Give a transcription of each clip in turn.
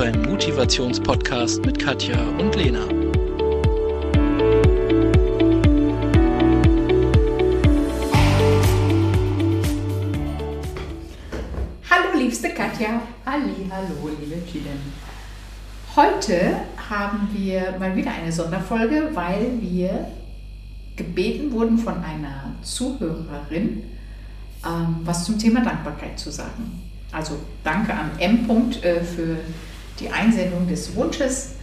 beim Motivationspodcast mit Katja und Lena. Hallo liebste Katja. Halli, hallo, liebe Chiden. Heute haben wir mal wieder eine Sonderfolge, weil wir gebeten wurden von einer Zuhörerin, ähm, was zum Thema Dankbarkeit zu sagen. Also danke an M. -Punkt, äh, für die Einsendung des Wunsches.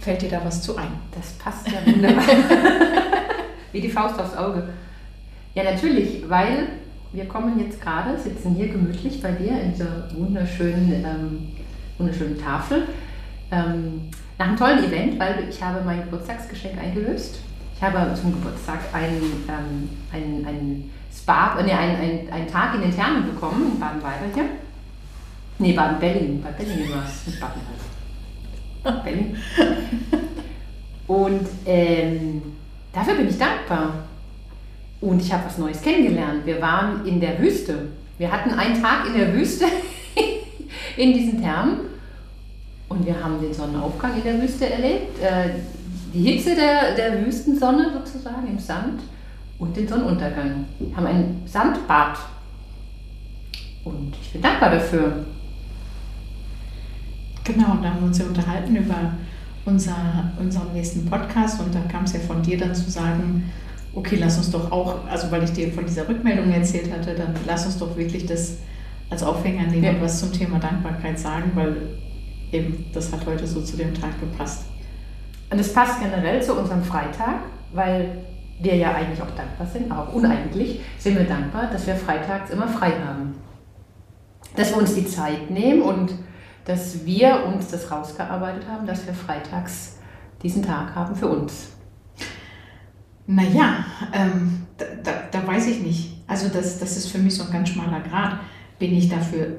Fällt dir da was zu ein? Das passt ja wunderbar. Wie die Faust aufs Auge. Ja, natürlich, weil wir kommen jetzt gerade, sitzen hier gemütlich bei dir in dieser wunderschönen, ähm, wunderschönen Tafel. Ähm, nach einem tollen Event, weil ich habe mein Geburtstagsgeschenk eingelöst. Ich habe zum Geburtstag einen, ähm, einen, einen Spa, äh, nee, einen, einen, einen Tag in den Thermen bekommen, in Baden-Weiber hier. Nee, Baden-Berlin. Bei Berlin war es, nicht Baden-Weiber. Berlin. Und ähm, dafür bin ich dankbar. Und ich habe was Neues kennengelernt. Wir waren in der Wüste. Wir hatten einen Tag in der Wüste in diesen Thermen und wir haben den Sonnenaufgang in der Wüste erlebt, äh, die Hitze der, der Wüstensonne sozusagen im Sand und den Sonnenuntergang. Wir haben ein Sandbad und ich bin dankbar dafür. Genau, und da haben wir uns ja unterhalten über unser, unseren nächsten Podcast und da kam es ja von dir dann zu sagen, okay, lass uns doch auch, also weil ich dir von dieser Rückmeldung erzählt hatte, dann lass uns doch wirklich das als Aufhänger nehmen Ja. und was zum Thema Dankbarkeit sagen, weil eben das hat heute so zu dem Tag gepasst. Und es passt generell zu unserem Freitag, weil wir ja eigentlich auch dankbar sind, aber auch uneigentlich sind wir dankbar, dass wir freitags immer frei haben. Dass wir uns die Zeit nehmen und dass wir uns das rausgearbeitet haben, dass wir freitags diesen Tag haben für uns. Naja, ähm, da, da, da weiß ich nicht. Also das, das ist für mich so ein ganz schmaler Grad. Bin ich dafür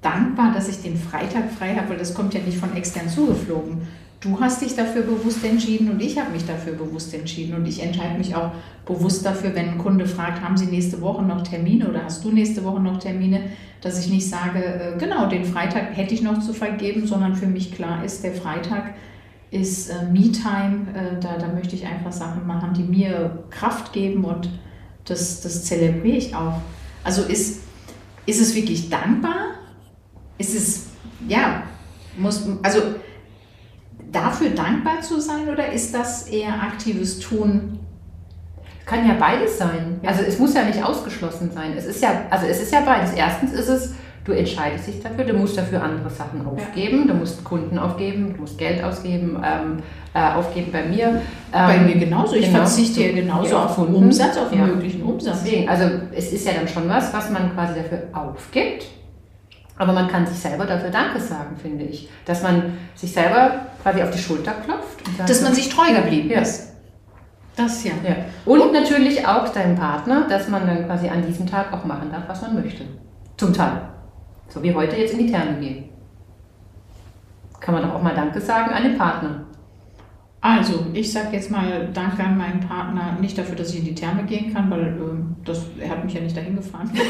dankbar, dass ich den Freitag frei habe, weil das kommt ja nicht von extern zugeflogen. Du hast dich dafür bewusst entschieden und ich habe mich dafür bewusst entschieden. Und ich entscheide mich auch bewusst dafür, wenn ein Kunde fragt, haben Sie nächste Woche noch Termine oder hast du nächste Woche noch Termine, dass ich nicht sage, äh, genau, den Freitag hätte ich noch zu vergeben, sondern für mich klar ist, der Freitag ist äh, Me-Time. Äh, da, da möchte ich einfach Sachen machen, die mir Kraft geben und das, das zelebriere ich auch. Also ist, ist es wirklich dankbar? Ist es, ja, muss, also dafür dankbar zu sein oder ist das eher aktives Tun? Kann ja beides sein. Also es muss ja nicht ausgeschlossen sein. Es ist ja, also es ist ja beides. Erstens ist es, du entscheidest dich dafür, du musst dafür andere Sachen aufgeben, du musst Kunden aufgeben, du musst Geld ausgeben, ähm, äh, aufgeben bei mir. Bei Ähm, mir genauso. Ich genau. verzichte ja genauso Ja, auf Kunden. Umsatz, auf Ja. möglichen Umsatz. Deswegen, also es ist ja dann schon was, was man quasi dafür aufgibt. Aber man kann sich selber dafür Danke sagen, finde ich. Dass man sich selber quasi auf die Schulter klopft. Und sagt, Dass man sich treu geblieben Ja. ist. Das ja. Ja. Und natürlich auch deinem Partner, dass man dann quasi an diesem Tag auch machen darf, was man möchte. Zum Teil. So wie heute jetzt in die Therme gehen. Kann man doch auch mal Danke sagen an den Partner. Also, ich sage jetzt mal Danke an meinen Partner, nicht dafür, dass ich in die Therme gehen kann, weil ähm, das, er hat mich ja nicht dahin gefahren.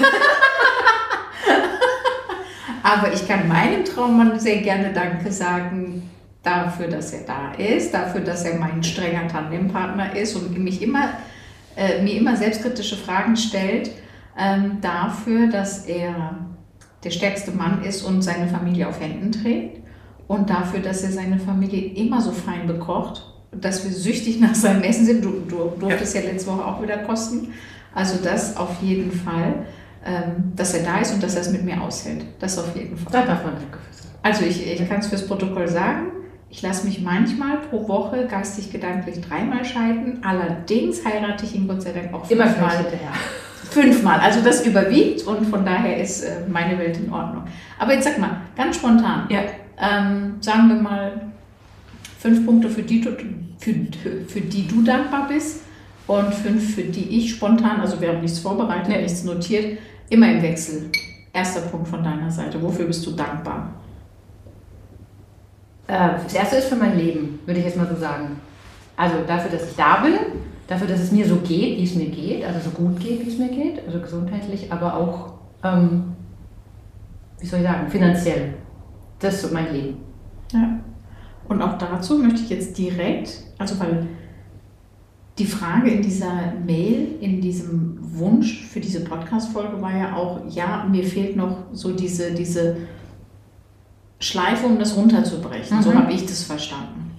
Aber ich kann meinem Traummann sehr gerne Danke sagen dafür, dass er da ist, dafür, dass er mein strenger Tandempartner ist und mich immer, äh, mir immer selbstkritische Fragen stellt, ähm, dafür, dass er der stärkste Mann ist und seine Familie auf Händen trägt und dafür, dass er seine Familie immer so fein bekocht, dass wir süchtig nach seinem Essen sind. Du, du durftest ja. letzte Woche auch wieder kosten. Also das auf jeden Fall, dass er da ist und dass er es mit mir aushält. Das auf jeden Fall. Da darf man Danke für sagen. Also ich, ich kann es fürs Protokoll sagen. Ich lasse mich manchmal pro Woche geistig gedanklich dreimal scheiden. Allerdings heirate ich ihn Gott sei Dank auch Immer fünfmal. gleich hinterher. Fünfmal. Also das überwiegt und von daher ist äh, meine Welt in Ordnung. Aber jetzt sag mal, ganz spontan. Ja. Ähm, sagen wir mal fünf Punkte, für die, du, für, für die du dankbar bist und fünf, für die ich spontan, also wir haben nichts vorbereitet, Nee. nichts notiert, immer im Wechsel. Erster Punkt von deiner Seite. Wofür bist du dankbar? Äh, Das erste ist für mein Leben, würde ich jetzt mal so sagen. Also dafür, dass ich da bin, dafür, dass es mir so geht, wie es mir geht, also so gut geht, wie es mir geht, also gesundheitlich, aber auch, ähm, wie soll ich sagen, finanziell. Das ist so mein Leben. Ja. Und auch dazu möchte ich jetzt direkt, also weil die Frage in dieser Mail, in diesem Wunsch für diese Podcast-Folge war ja auch, ja, mir fehlt noch so diese, diese Schleife, um das runterzubrechen. Mhm. So habe ich das verstanden.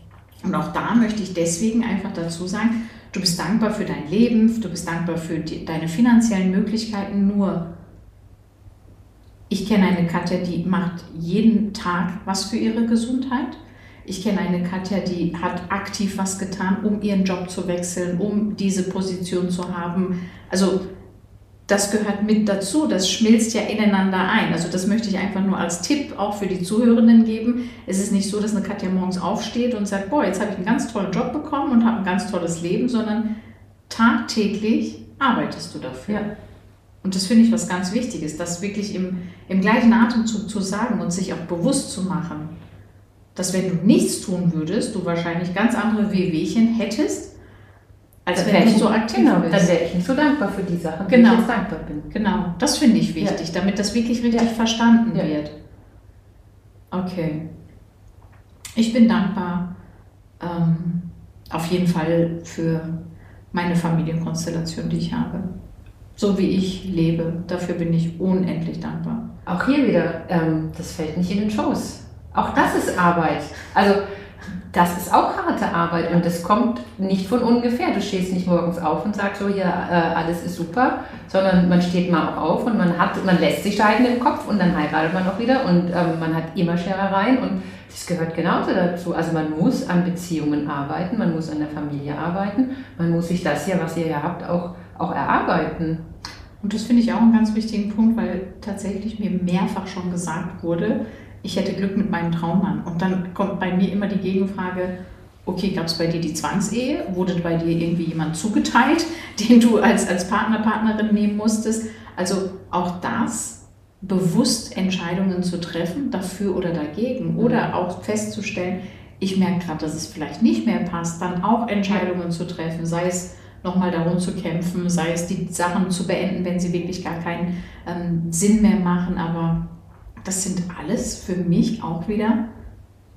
Und auch da möchte ich deswegen einfach dazu sagen, du bist dankbar für dein Leben, du bist dankbar für die, deine finanziellen Möglichkeiten, nur ich kenne eine Katja, die macht jeden Tag was für ihre Gesundheit. Ich kenne eine Katja, die hat aktiv was getan, um ihren Job zu wechseln, um diese Position zu haben. Also das gehört mit dazu, das schmilzt ja ineinander ein. Also das möchte ich einfach nur als Tipp auch für die Zuhörenden geben. Es ist nicht so, dass eine Katja morgens aufsteht und sagt, boah, jetzt habe ich einen ganz tollen Job bekommen und habe ein ganz tolles Leben, sondern tagtäglich arbeitest du dafür. Ja. Und das finde ich was ganz Wichtiges, das wirklich im, im gleichen Atemzug zu sagen und sich auch bewusst zu machen dass wenn du nichts tun würdest, du wahrscheinlich ganz andere Wehwehchen hättest, als wenn du so aktiv genau, bist. Dann wäre ich nicht so dankbar für die Sachen, genau. die ich jetzt dankbar bin. Genau, das finde ich wichtig, ja. damit das wirklich richtig ja. verstanden ja. wird. Okay. Ich bin dankbar ähm, auf jeden Fall für meine Familienkonstellation, die ich habe. So wie ich lebe, dafür bin ich unendlich dankbar. Auch hier wieder, ähm, das fällt nicht in den Schoß. Auch das ist Arbeit. Also das ist auch harte Arbeit und das kommt nicht von ungefähr. Du stehst nicht morgens auf und sagst so, ja, äh, alles ist super, sondern man steht mal auch auf und man hat, man lässt sich scheiden im Kopf und dann heiratet man auch wieder und ähm, man hat immer Scherereien und das gehört genauso dazu. Also man muss an Beziehungen arbeiten, man muss an der Familie arbeiten, man muss sich das hier, was ihr hier habt, auch, auch erarbeiten. Und das finde ich auch einen ganz wichtigen Punkt, weil tatsächlich mir mehrfach schon gesagt wurde, ich hätte Glück mit meinem Traummann. Und dann kommt bei mir immer die Gegenfrage, okay, gab es bei dir die Zwangsehe? Wurde bei dir irgendwie jemand zugeteilt, den du als, als Partner, Partnerin nehmen musstest? Also auch das, bewusst Entscheidungen zu treffen, dafür oder dagegen. Oder mhm. auch festzustellen, ich merke gerade, dass es vielleicht nicht mehr passt, dann auch Entscheidungen zu treffen, sei es nochmal darum zu kämpfen, sei es die Sachen zu beenden, wenn sie wirklich gar keinen ähm, Sinn mehr machen, aber das sind alles für mich auch wieder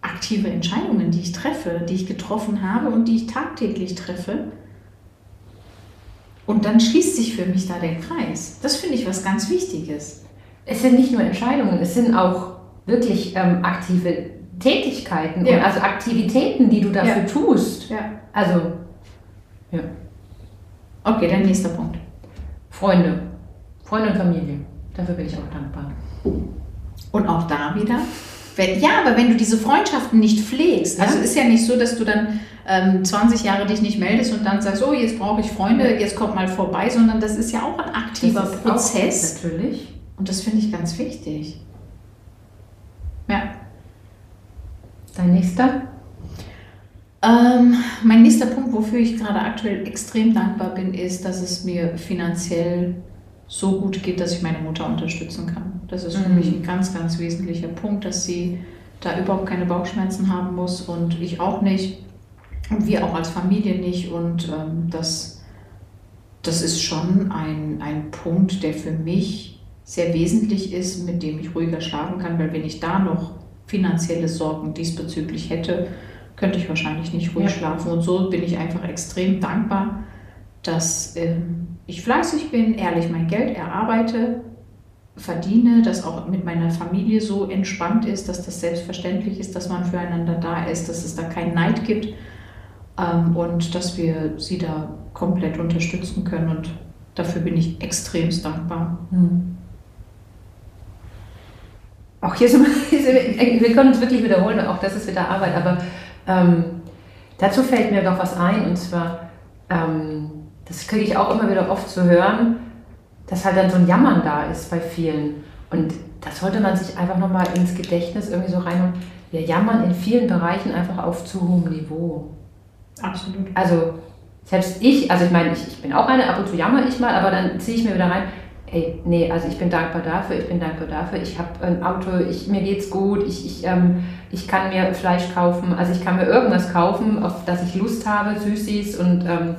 aktive Entscheidungen, die ich treffe, die ich getroffen habe und die ich tagtäglich treffe. Und dann schließt sich für mich da der Kreis. Das finde ich was ganz Wichtiges. Es sind nicht nur Entscheidungen, es sind auch wirklich ähm, aktive Tätigkeiten, ja. also Aktivitäten, die du dafür ja. tust. Ja. Also, ja. Okay, dein nächster Punkt. Freunde. Freunde und Familie. Dafür bin ich auch dankbar. Und auch da wieder, wenn, ja, aber wenn du diese Freundschaften nicht pflegst, also ja. ist ja nicht so, dass du dann ähm, 20 Jahre dich nicht meldest und dann sagst, oh, jetzt brauche ich Freunde, jetzt kommt mal vorbei, sondern das ist ja auch ein aktiver Prozess. natürlich. Und das finde ich ganz wichtig. Ja. Dein nächster? Ähm, mein nächster Punkt, wofür ich gerade aktuell extrem dankbar bin, ist, dass es mir finanziell so gut geht, dass ich meine Mutter unterstützen kann. Das ist für mhm. mich ein ganz, ganz wesentlicher Punkt, dass sie da überhaupt keine Bauchschmerzen haben muss und ich auch nicht und wir auch als Familie nicht. Und ähm, das, das ist schon ein, ein Punkt, der für mich sehr wesentlich ist, mit dem ich ruhiger schlafen kann, weil wenn ich da noch finanzielle Sorgen diesbezüglich hätte, könnte ich wahrscheinlich nicht ruhig ja. schlafen. Und so bin ich einfach extrem dankbar, dass ähm, ich fleißig bin, ehrlich mein Geld erarbeite, verdiene, dass auch mit meiner Familie so entspannt ist, dass das selbstverständlich ist, dass man füreinander da ist, dass es da keinen Neid gibt ähm, und dass wir sie da komplett unterstützen können. Und dafür bin ich extremst dankbar. Mhm. Auch hier sind wir, wir können uns wirklich wiederholen, auch das ist wieder Arbeit, aber ähm, dazu fällt mir noch was ein und zwar, ähm, das kriege ich auch immer wieder oft zu hören, dass halt dann so ein Jammern da ist bei vielen. Und das sollte man sich einfach nochmal ins Gedächtnis irgendwie so reinholen. Wir jammern in vielen Bereichen einfach auf zu hohem Niveau. Absolut. Also selbst ich, also ich meine, ich, ich bin auch eine, ab und zu jammer ich mal, aber dann ziehe ich mir wieder rein, ey, nee, also ich bin dankbar dafür, ich bin dankbar dafür, ich habe ein Auto, ich, mir geht's gut, ich, ich, ähm, ich kann mir Fleisch kaufen, also ich kann mir irgendwas kaufen, auf das ich Lust habe, Süßis und ähm,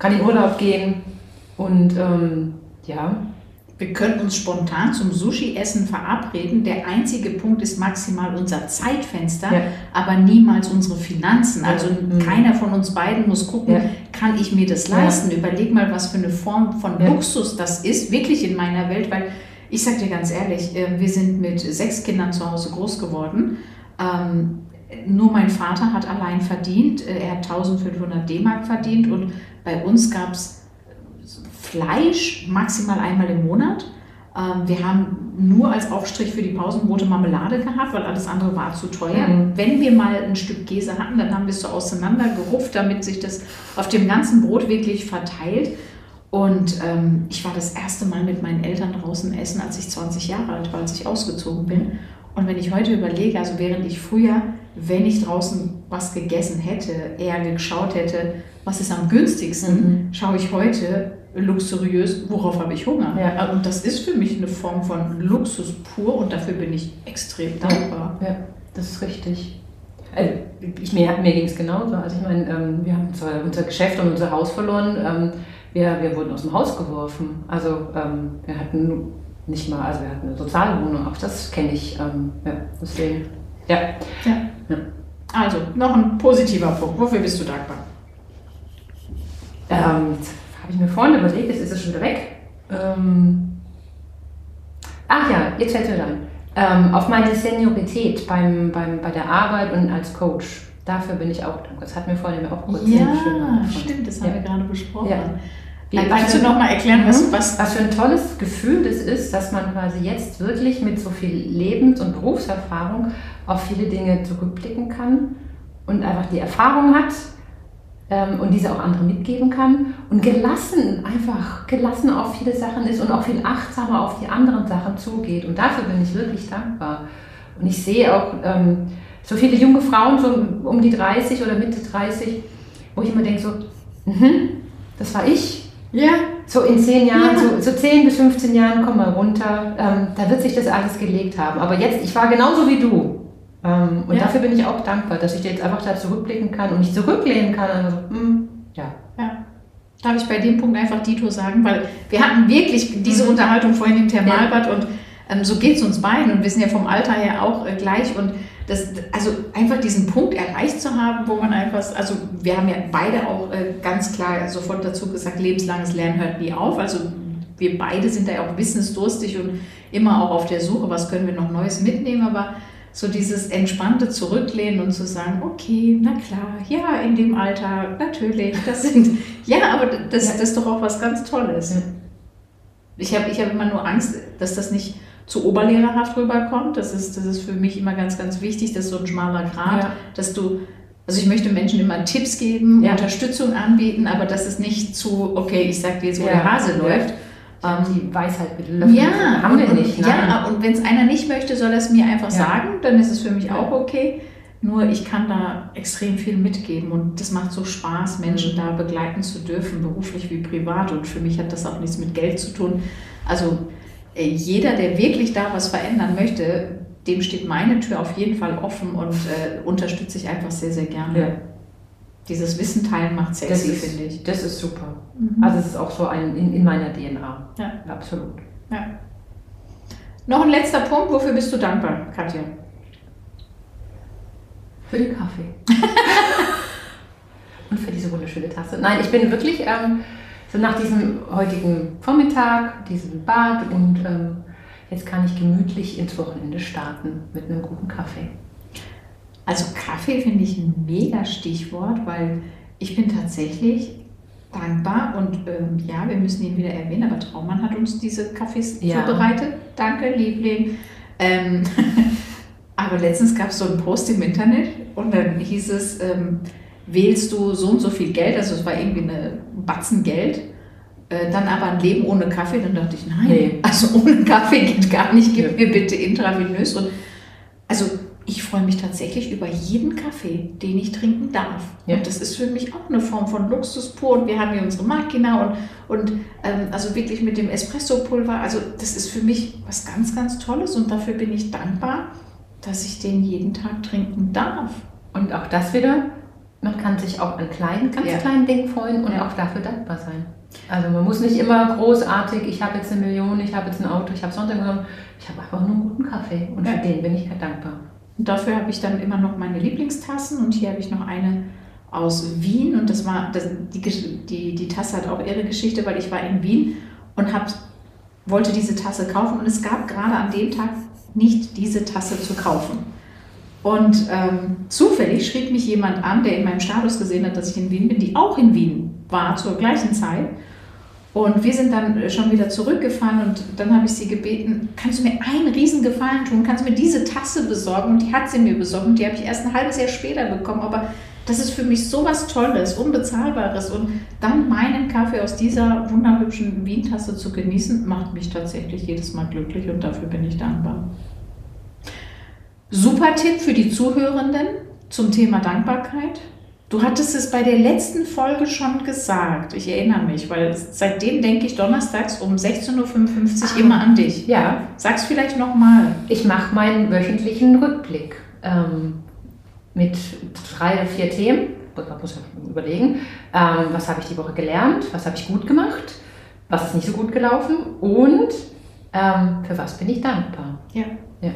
kann in Urlaub gehen und ähm, ja. Wir können uns spontan zum Sushi-Essen verabreden. Der einzige Punkt ist maximal unser Zeitfenster, Ja. aber niemals unsere Finanzen. Also Mhm. keiner von uns beiden muss gucken, Ja. kann ich mir das Ja. leisten? Überleg mal, was für eine Form von Ja. Luxus das ist, wirklich in meiner Welt, weil ich sag dir ganz ehrlich, äh, wir sind mit sechs Kindern zu Hause groß geworden. Ähm, nur mein Vater hat allein verdient. Äh, Er hat 1500 D-Mark verdient und bei uns gab es Fleisch maximal einmal im Monat. Ähm, Wir haben nur als Aufstrich für die Pausenbrote Marmelade gehabt, weil alles andere war zu teuer. Mhm. Wenn wir mal ein Stück Käse hatten, dann haben wir es so auseinandergerupft, damit sich das auf dem ganzen Brot wirklich verteilt. Und ähm, ich war das erste Mal mit meinen Eltern draußen essen, als ich 20 Jahre alt war, als ich ausgezogen bin. Und wenn ich heute überlege, also während ich früher, wenn ich draußen was gegessen hätte, eher geschaut hätte, was ist am günstigsten, Mhm. schaue ich heute luxuriös, worauf habe ich Hunger. Ja. Und das ist für mich eine Form von Luxus pur und dafür bin ich extrem dankbar. Ja, das ist richtig. Also, ich, mir mir ging es genauso. Also ich meine, ähm, wir haben zwar unser Geschäft und unser Haus verloren. Ähm, wir, wir wurden aus dem Haus geworfen. Also ähm, wir hatten nicht mal, also wir hatten eine Sozialwohnung. Auch das kenne ich. Ähm, ja, deswegen. Ja. Also, noch ein positiver Punkt. Wofür bist du dankbar? Ähm, habe ich mir vorhin überlegt, jetzt ist es schon wieder weg. Ähm, ach ja, jetzt fällt es mir ein. Ähm, auf meine Seniorität beim, beim, bei der Arbeit und als Coach. Dafür bin ich auch dankbar. Das hat mir vorhin auch kurz Ja, stimmt, das Ja. haben wir gerade besprochen. Ja. Wie- kannst du für- noch mal erklären, was, Mhm. was, was für ein tolles Gefühl das ist, dass man quasi jetzt wirklich mit so viel Lebens- und Berufserfahrung auf viele Dinge zurückblicken kann und einfach die Erfahrung hat ähm, und diese auch anderen mitgeben kann und gelassen, einfach gelassen auf viele Sachen ist und auch viel achtsamer auf die anderen Sachen zugeht. Und dafür bin ich wirklich dankbar. Und ich sehe auch ähm, so viele junge Frauen, so um die 30 oder Mitte 30, wo ich immer denke, so, mhm, das war ich. Ja, So in zehn Jahren, Ja. so, so 10 bis 15 Jahren, komm mal runter, ähm, da wird sich das alles gelegt haben. Aber jetzt, ich war genauso wie du. Ähm, und Ja. dafür bin ich auch dankbar, dass ich jetzt einfach da zurückblicken kann und mich zurücklehnen kann. Also, hm, ja. ja. Darf ich bei dem Punkt einfach Dito sagen, weil wir hatten wirklich diese Mhm. Unterhaltung vorhin im Thermalbad und ähm, so geht es uns beiden und wir sind ja vom Alter her auch äh, gleich und das, also einfach diesen Punkt erreicht zu haben, wo man einfach, also wir haben ja beide auch äh, ganz klar sofort dazu gesagt, lebenslanges Lernen hört nie auf, also wir beide sind da ja auch wissensdurstig und immer auch auf der Suche, was können wir noch Neues mitnehmen, aber so dieses entspannte Zurücklehnen und zu sagen, okay, na klar, ja, in dem Alter, natürlich, das sind, ja, aber das, das ist doch auch was ganz Tolles. Ich habe ich hab immer nur Angst, dass das nicht zu oberlehrerhaft rüberkommt. Das ist, das ist für mich immer ganz, ganz wichtig, dass so ein schmaler Grad, Ja. dass du, also ich möchte Menschen immer Tipps geben, Ja. Unterstützung anbieten, aber dass es nicht zu, okay, ich sag dir jetzt, wo Ja. der Hase Ja. läuft. Ähm, die Weisheit mit Löffeln ja, haben wir und, nicht. und, Nein. ja, und wenn es einer nicht möchte, soll er es mir einfach sagen, dann ist es für mich auch okay. Nur ich kann da extrem viel mitgeben und das macht so Spaß, Menschen Mhm. da begleiten zu dürfen, beruflich wie privat. Und für mich hat das auch nichts mit Geld zu tun. Also jeder, der wirklich da was verändern möchte, dem steht meine Tür auf jeden Fall offen und äh, unterstütze ich einfach sehr, sehr gerne. Ja. Dieses Wissen teilen macht sexy, ist, finde ich. das ist super. Mhm. Also es ist auch so ein, in, in meiner DNA. Ja. Absolut. Ja. Noch ein letzter Punkt, wofür bist du dankbar, Katja? Für den Kaffee. und für diese wunderschöne Tasse. Nein, ich bin wirklich ähm, so nach diesem heutigen Vormittag, diesem Bad und ähm, jetzt kann ich gemütlich ins Wochenende starten mit einem guten Kaffee. Also Kaffee finde ich ein mega Stichwort, weil ich bin tatsächlich dankbar und ähm, ja, wir müssen ihn wieder erwähnen, aber Traumann hat uns diese Kaffees Ja. zubereitet. Danke, Liebling. Ähm, aber letztens gab es so einen Post im Internet und dann hieß es, ähm, wählst du so und so viel Geld, also es war irgendwie eine Batzen Geld, äh, dann aber ein Leben ohne Kaffee, dann dachte ich, nein, Nee. also ohne Kaffee geht gar nicht, gib Ja. mir bitte intravenös und also ich freue mich tatsächlich über jeden Kaffee, den ich trinken darf. Ja. Und das ist für mich auch eine Form von Luxus pur. Und wir haben hier unsere Makina und, und ähm, also wirklich mit dem Espresso-Pulver. Also das ist für mich was ganz, ganz Tolles und dafür bin ich dankbar, dass ich den jeden Tag trinken darf. Und auch das wieder, man kann sich auch an kleinen, ganz Ja. kleinen Dingen freuen und Ja. auch dafür dankbar sein. Also man muss nicht immer großartig, ich habe jetzt eine Million, ich habe jetzt ein Auto, ich habe Sonntag genommen. Ich habe einfach nur einen guten Kaffee und Ja. für den bin ich halt dankbar. Und dafür habe ich dann immer noch meine Lieblingstassen und hier habe ich noch eine aus Wien und das war, das, die, die, die Tasse hat auch ihre Geschichte, weil ich war in Wien und hab, wollte diese Tasse kaufen und es gab gerade an dem Tag nicht diese Tasse zu kaufen. Und ähm, zufällig schrieb mich jemand an, der in meinem Status gesehen hat, dass ich in Wien bin, die auch in Wien war zur gleichen Zeit. Und wir sind dann schon wieder zurückgefahren und dann habe ich sie gebeten, kannst du mir einen Riesengefallen tun, kannst du mir diese Tasse besorgen? Und die hat sie mir besorgt und die habe ich erst ein halbes Jahr später bekommen. Aber das ist für mich so was Tolles, Unbezahlbares. Und dann meinen Kaffee aus dieser wunderhübschen Wien-Tasse zu genießen, macht mich tatsächlich jedes Mal glücklich und dafür bin ich dankbar. Super Tipp für die Zuhörenden zum Thema Dankbarkeit. Du hattest es bei der letzten Folge schon gesagt. Ich erinnere mich, weil seitdem denke ich donnerstags um 16.55 Uhr immer an dich. Ja, Sag's vielleicht nochmal. ich mache meinen wöchentlichen Rückblick ähm, mit drei oder vier Themen. Man muss ja überlegen, ähm, was habe ich die Woche gelernt, was habe ich gut gemacht, was ist nicht so gut gelaufen und ähm, für was bin ich dankbar. Ja. Ja.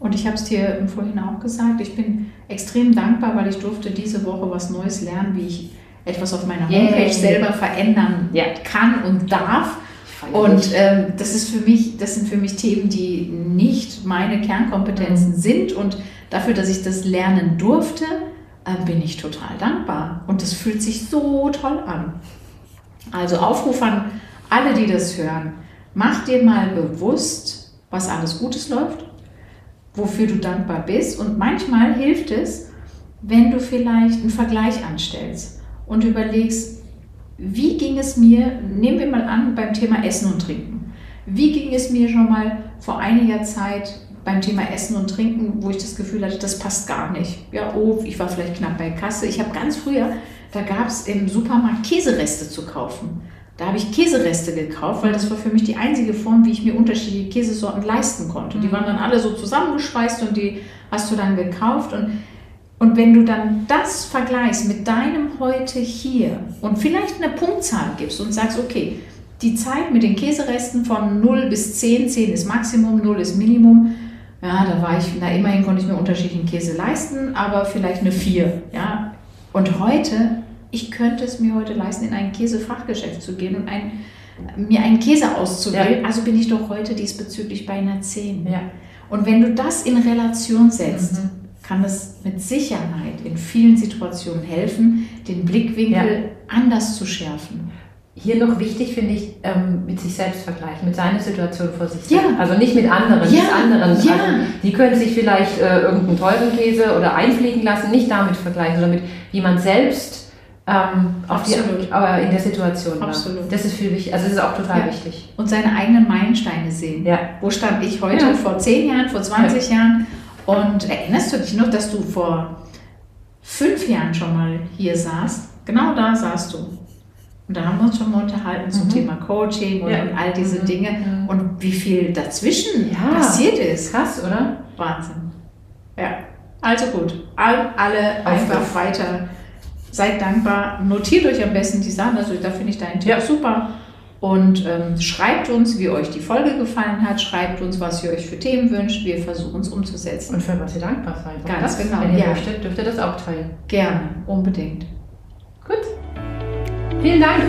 Und ich habe es dir vorhin auch gesagt, ich bin extrem dankbar, weil ich durfte diese Woche was Neues lernen, wie ich etwas auf meiner. Homepage selber verändern Ja. kann und darf. Und ähm, das ist für mich, das sind für mich Themen, die nicht meine Kernkompetenzen sind. Und dafür, dass ich das lernen durfte, äh, bin ich total dankbar. Und das fühlt sich so toll an. Also Aufruf an alle, die das hören. Mach dir mal bewusst, was alles Gutes läuft, wofür du dankbar bist. Und manchmal hilft es, wenn du vielleicht einen Vergleich anstellst und überlegst, wie ging es mir, nehmen wir mal an, beim Thema Essen und Trinken. Wie ging es mir schon mal vor einiger Zeit beim Thema Essen und Trinken, wo ich das Gefühl hatte, das passt gar nicht. Ja, oh, ich war vielleicht knapp bei Kasse. Ich habe ganz früher, da gab es im Supermarkt Käsereste zu kaufen. Da habe ich Käsereste gekauft, weil das war für mich die einzige Form, wie ich mir unterschiedliche Käsesorten leisten konnte. Die waren dann alle so zusammengeschweißt und die hast du dann gekauft. Und, und wenn du dann das vergleichst mit deinem heute hier und vielleicht eine Punktzahl gibst und sagst, okay, die Zeit mit den Käseresten von 0 bis 10, 10 ist Maximum, 0 ist Minimum, ja, da war ich, na immerhin konnte ich mir unterschiedlichen Käse leisten, aber vielleicht eine 4, ja. Und heute, ich könnte es mir heute leisten, in ein Käsefachgeschäft zu gehen und ein, mir einen Käse auszuwählen. Also bin ich doch heute diesbezüglich bei einer 10. ja. Und wenn du das in Relation setzt, Mhm. kann es mit Sicherheit in vielen Situationen helfen, den Blickwinkel anders zu schärfen. Hier noch wichtig finde ich, ähm, mit sich selbst vergleichen, mit seiner Situation vor sich Ja. selbst. Also nicht mit anderen, Ja, mit anderen. ja. Also, die können sich vielleicht äh, irgendeinen teuren Käse oder einfliegen lassen, nicht damit vergleichen, sondern mit wie man selbst ähm, auf die, Absolut. aber in der Situation war. Absolut. Das ist viel wichtig, also das ist auch total Ja. wichtig. Und seine eigenen Meilensteine sehen. Ja. Wo stand ich heute, Ja. vor 10 Jahren, vor 20 Jahren? Und erinnerst du dich noch, dass du vor fünf Jahren schon mal hier saßt? Genau da saßt du. Und da haben wir uns schon mal unterhalten zum Mhm. Thema Coaching und, und all diese Mhm. Dinge. Mhm. Und wie viel dazwischen passiert ist. Krass, oder? Wahnsinn. Ja, also gut. All, alle einfach weiter. Seid dankbar. Notiert euch am besten die Sachen. Also da finde ich deinen Tipp Ja. super. Und ähm, schreibt uns, wie euch die Folge gefallen hat. Schreibt uns, was ihr euch für Themen wünscht. Wir versuchen es umzusetzen. Und für was ihr dankbar seid. Ganz das, genau, Wenn ihr ja. möchtet, dürft ihr das auch teilen. Gerne, unbedingt. Gut. Vielen Dank.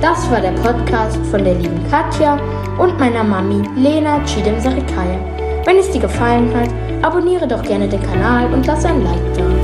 Das war der Podcast von der lieben Katja und meiner Mami Lena Chidem Sarikaya. Wenn es dir gefallen hat, abonniere doch gerne den Kanal und lass ein Like da.